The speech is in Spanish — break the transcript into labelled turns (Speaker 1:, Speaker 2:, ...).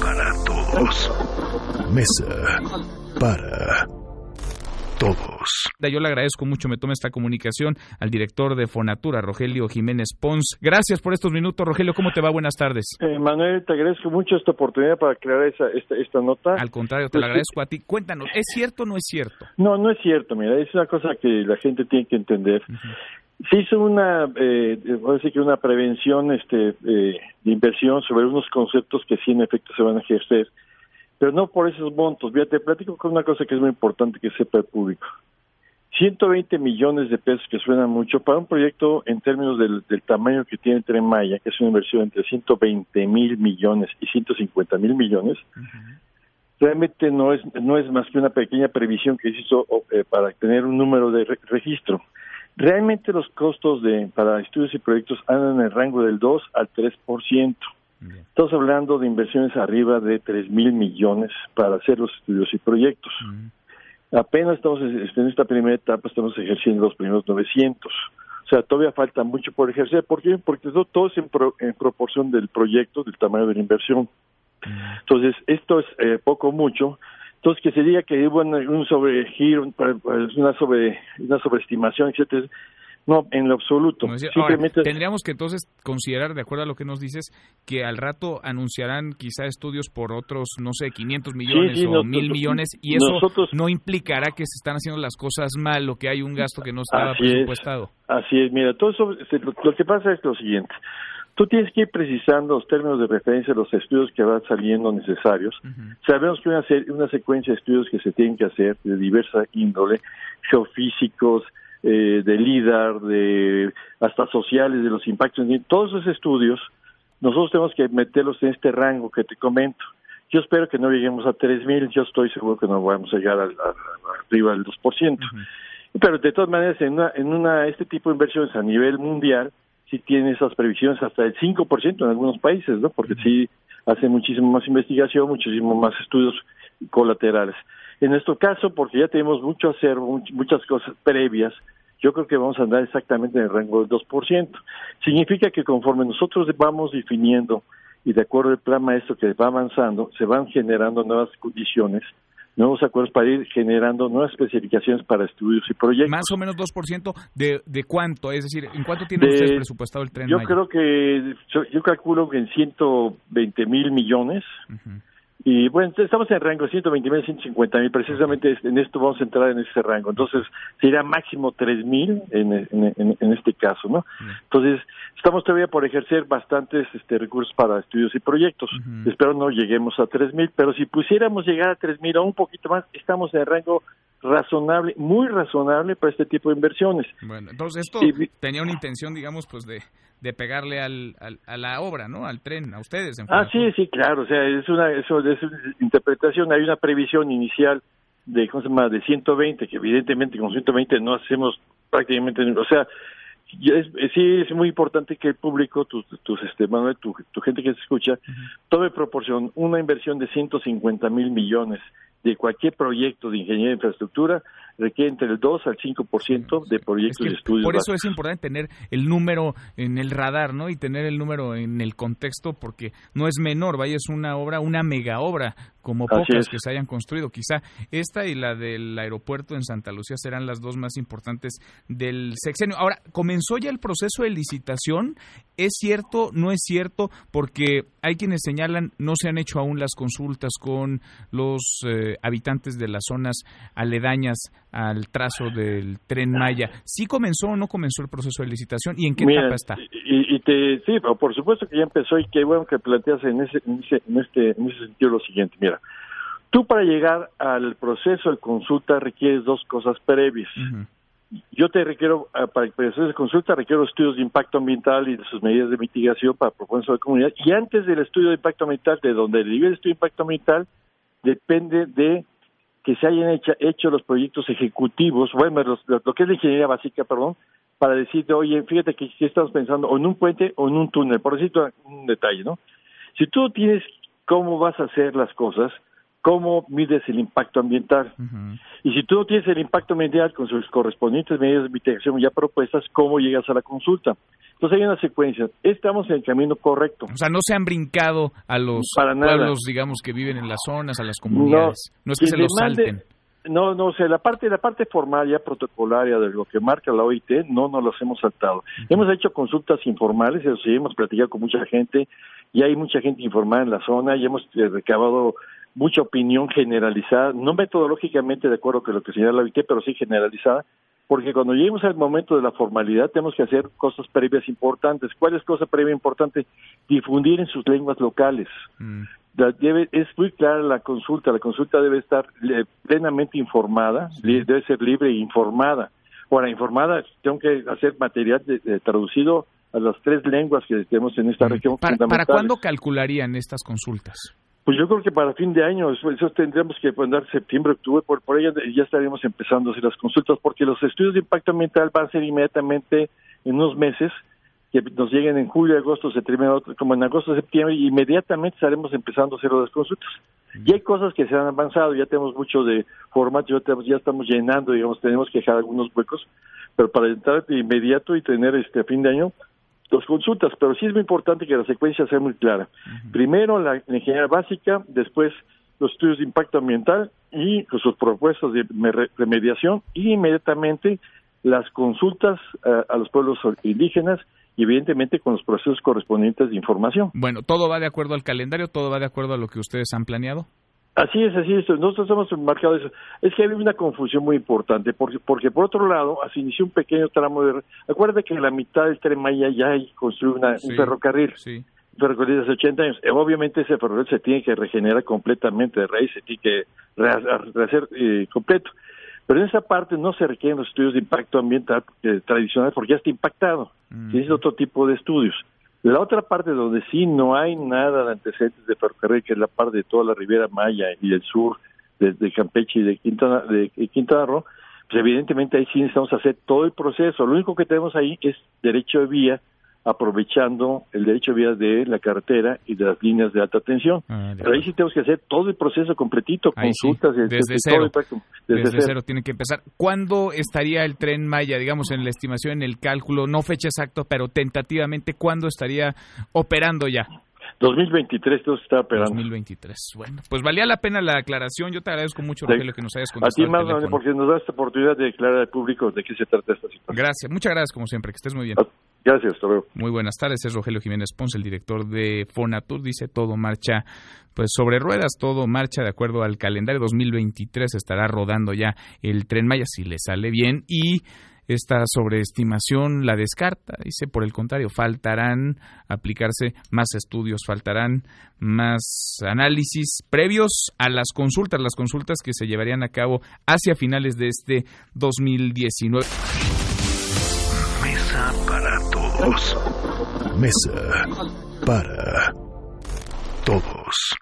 Speaker 1: para todos. Mesa para todos.
Speaker 2: Yo le agradezco mucho, me tome esta comunicación al director de Fonatura, Rogelio Jiménez Pons. Gracias por estos minutos, Rogelio. ¿Cómo te va? Buenas tardes.
Speaker 3: Eh, Manuel, te agradezco mucho esta oportunidad para crear esa, esta, esta nota.
Speaker 2: Al contrario, te lo agradezco a ti. Cuéntanos, ¿es cierto o no es cierto?
Speaker 3: No, no es cierto, mira, es una cosa que la gente tiene que entender. Se hizo una, eh, decir que una prevención este, eh, de inversión sobre unos conceptos que sí en efecto se van a ejercer, pero no por esos montos. Mira, te platico con una cosa que es muy importante que sepa el público. 120 millones de pesos, que suena mucho, para un proyecto en términos del, tamaño que tiene Tren Maya, que es una inversión entre 120 mil millones y 150 mil millones, realmente no es, no es más que una pequeña previsión que se hizo eh, para tener un número de registro. Realmente los costos de para estudios y proyectos andan en el rango del 2 al 3%. Estamos hablando de inversiones arriba de 3 mil millones para hacer los estudios y proyectos. Apenas estamos en esta primera etapa, estamos ejerciendo los primeros 900. O sea, todavía falta mucho por ejercer. ¿Por qué? Porque todo, es en, proporción del proyecto, del tamaño de la inversión. Entonces, esto es eh, poco mucho. Entonces, que se diga que hubo un sobregiro, una, sobre, una sobreestimación, etcétera, no, en lo absoluto.
Speaker 2: tendríamos que entonces considerar, de acuerdo a lo que nos dices, que al rato anunciarán quizá estudios por otros, no sé, 500 millones o mil millones, y eso no implicará que se están haciendo las cosas mal o que hay un gasto que no estaba presupuestado.
Speaker 3: así es, mira, todo eso, lo, que pasa es lo siguiente. Tú tienes que ir precisando los términos de referencia de los estudios que van saliendo necesarios. Sabemos que una, una secuencia de estudios que se tienen que hacer de diversa índole, geofísicos, eh, de LIDAR, de hasta sociales, de los impactos, todos esos estudios, nosotros tenemos que meterlos en este rango que te comento. Yo espero que no lleguemos a 3.000, yo estoy seguro que no vamos a llegar al, arriba del 2%. Pero de todas maneras, en, una, en una, este tipo de inversiones a nivel mundial, sí tiene esas previsiones hasta el 5% en algunos países, ¿no? Porque sí hace muchísimo más investigación, muchísimo más estudios colaterales. En nuestro caso, porque ya tenemos mucho hacer, muchas cosas previas, yo creo que vamos a andar exactamente en el rango del 2%. Significa que conforme nosotros vamos definiendo y de acuerdo al plan maestro que va avanzando, se van generando nuevas condiciones, nuevos acuerdos para ir generando nuevas especificaciones para estudios y proyectos.
Speaker 2: Más o menos 2% de, de cuánto, es decir, ¿en cuánto tiene usted presupuestado el tren?
Speaker 3: Yo creo que, yo, calculo que en 120 mil millones. Y bueno, estamos en el rango de 120 mil, 150 mil, precisamente en esto vamos a entrar en ese rango. Entonces, sería máximo 3 mil en, en, en, este caso, ¿no? Entonces, estamos todavía por ejercer bastantes este, recursos para estudios y proyectos. Espero no lleguemos a 3 mil, pero si pusiéramos llegar a 3 mil o un poquito más, estamos en el rango razonable, muy razonable para este tipo de inversiones.
Speaker 2: Bueno, entonces esto tenía una intención, digamos, pues de de pegarle al, a la obra, ¿no? Al tren, a ustedes.
Speaker 3: ah, sí, sí, claro. O sea, es una, eso, es una interpretación. Hay una previsión inicial de, ¿cómo se llama? De 120, que evidentemente con 120 no hacemos prácticamente, o sea, es, sí es muy importante que el público, tus, tus este, Manuel, tu, tu gente que se escucha, tome proporción una inversión de 150 mil millones de cualquier proyecto de ingeniería de infraestructura requiere entre el 2 al 5% de proyectos de estudios.
Speaker 2: Por eso es importante tener el número en el radar, ¿no? Y tener el número en el contexto porque no es menor, vaya, es una obra, una mega obra como pocas que se hayan construido. Quizá esta y la del aeropuerto en Santa Lucía serán las dos más importantes del sexenio. Ahora, ¿comenzó ya el proceso de licitación? ¿Es cierto? ¿No es cierto? Porque hay quienes señalan no se han hecho aún las consultas con los eh, habitantes de las zonas aledañas al trazo del tren Maya. ¿Sí comenzó o no comenzó el proceso de licitación y en qué etapa está?
Speaker 3: Y, te, sí, por supuesto que ya empezó y qué bueno que planteas en ese, en ese, en este, en ese sentido lo siguiente. Mira, tú para llegar al proceso de consulta requieres dos cosas previas. Yo te requiero, ah, para el proceso de consulta, requiero estudios de impacto ambiental y de sus medidas de mitigación para proponer sobre la comunidad. Y antes del estudio de impacto ambiental, de donde el nivel de estudio de impacto ambiental, depende de que se hayan hecho, hecho los proyectos ejecutivos, bueno, lo que es la ingeniería básica, perdón, para decirte, oye, fíjate que si estamos pensando o en un puente o en un túnel, por decirte un detalle, ¿no? Si tú tienes cómo vas a hacer las cosas, cómo mides el impacto ambiental. Y si tú no tienes el impacto ambiental con sus correspondientes medidas de mitigación ya propuestas, ¿cómo llegas a la consulta? Entonces hay una secuencia. Estamos en el camino correcto.
Speaker 2: O sea, no se han brincado a los pueblos, digamos, que viven en las zonas, a las comunidades. No, es que se los salten.
Speaker 3: No, no, o sea, la parte, la parte formal ya protocolaria de lo que marca la OIT, no nos los hemos saltado. Hemos hecho consultas informales, eso sí, hemos platicado con mucha gente, y hay mucha gente informada en la zona, y hemos eh, recabado mucha opinión generalizada, no metodológicamente de acuerdo con lo que señala la OIT, pero sí generalizada, porque cuando lleguemos al momento de la formalidad tenemos que hacer cosas previas importantes. ¿Cuál es cosa previa importante? Difundir en sus lenguas locales. Mm. Debe, es muy clara la consulta, la consulta debe estar plenamente informada, debe ser libre e informada. Ahora, informada, tengo que hacer material traducido a las tres lenguas que tenemos en esta mm. región.
Speaker 2: ¿Para, ¿Para cuándo calcularían estas consultas?
Speaker 3: Pues yo creo que para fin de año, eso, tendríamos que poner septiembre, octubre, por, por ahí ya estaríamos empezando a hacer las consultas, porque los estudios de impacto ambiental van a ser inmediatamente en unos meses, que nos lleguen en julio, agosto, septiembre, como en agosto, septiembre, inmediatamente estaremos empezando a hacer las consultas. Y hay cosas que se han avanzado, ya tenemos mucho de formato, ya estamos llenando, digamos, tenemos que dejar algunos huecos, pero para entrar de inmediato y tener este a fin de año, dos consultas, pero sí es muy importante que la secuencia sea muy clara. Primero la, ingeniería básica, después los estudios de impacto ambiental y sus propuestas de remediación y inmediatamente las consultas eh, a los pueblos indígenas y evidentemente con los procesos correspondientes de información.
Speaker 2: Bueno, ¿todo va de acuerdo al calendario? ¿Todo va de acuerdo a lo que ustedes han planeado?
Speaker 3: Así es, así es. Nosotros hemos marcado eso. Es que hay una confusión muy importante, porque, porque por otro lado, se inició un pequeño tramo de... Acuérdate que en la mitad del Tren Maya ya hay construido un ferrocarril. Sí. Un ferrocarril de hace 80 años. Obviamente ese ferrocarril se tiene que regenerar completamente de raíz, se tiene que rehacer eh, completo. Pero en esa parte no se requieren los estudios de impacto ambiental eh, tradicionales porque ya está impactado. Mm. es otro tipo de estudios. La otra parte donde sí no hay nada de antecedentes de ferrocarril, que es la parte de toda la Riviera Maya y del sur, de, Campeche y de Quintana, de Quintana Roo, pues evidentemente ahí sí necesitamos hacer todo el proceso. Lo único que tenemos ahí es derecho de vía aprovechando el derecho de vía de la carretera y de las líneas de alta tensión. Ah, Pero ahí sí tenemos que hacer todo el proceso completito, consultas,
Speaker 2: desde, cero. desde, cero. tiene que empezar. ¿Cuándo estaría el tren Maya, digamos, en la estimación, en el cálculo, no fecha exacta, pero tentativamente, cuándo estaría operando ya?
Speaker 3: 2023 todo está operando.
Speaker 2: 2023. Bueno, pues valía la pena la aclaración. Yo te agradezco mucho, Rogelio, que nos hayas contestado.
Speaker 3: A ti más, porque nos da esta oportunidad de declarar al público de qué se trata esta situación.
Speaker 2: Gracias, muchas gracias como siempre, que estés muy bien.
Speaker 3: Gracias, hasta
Speaker 2: Muy buenas tardes, es Rogelio Jiménez Ponce, el director de Fonatur. Dice todo marcha pues sobre ruedas, todo marcha de acuerdo al calendario 2023. Estará rodando ya el tren Maya si le sale bien y esta sobreestimación la descarta. Dice, por el contrario, faltarán aplicarse más estudios, faltarán más análisis previos a las consultas, las consultas que se llevarían a cabo hacia finales de este 2019.
Speaker 1: Mesa para todos. Mesa para todos.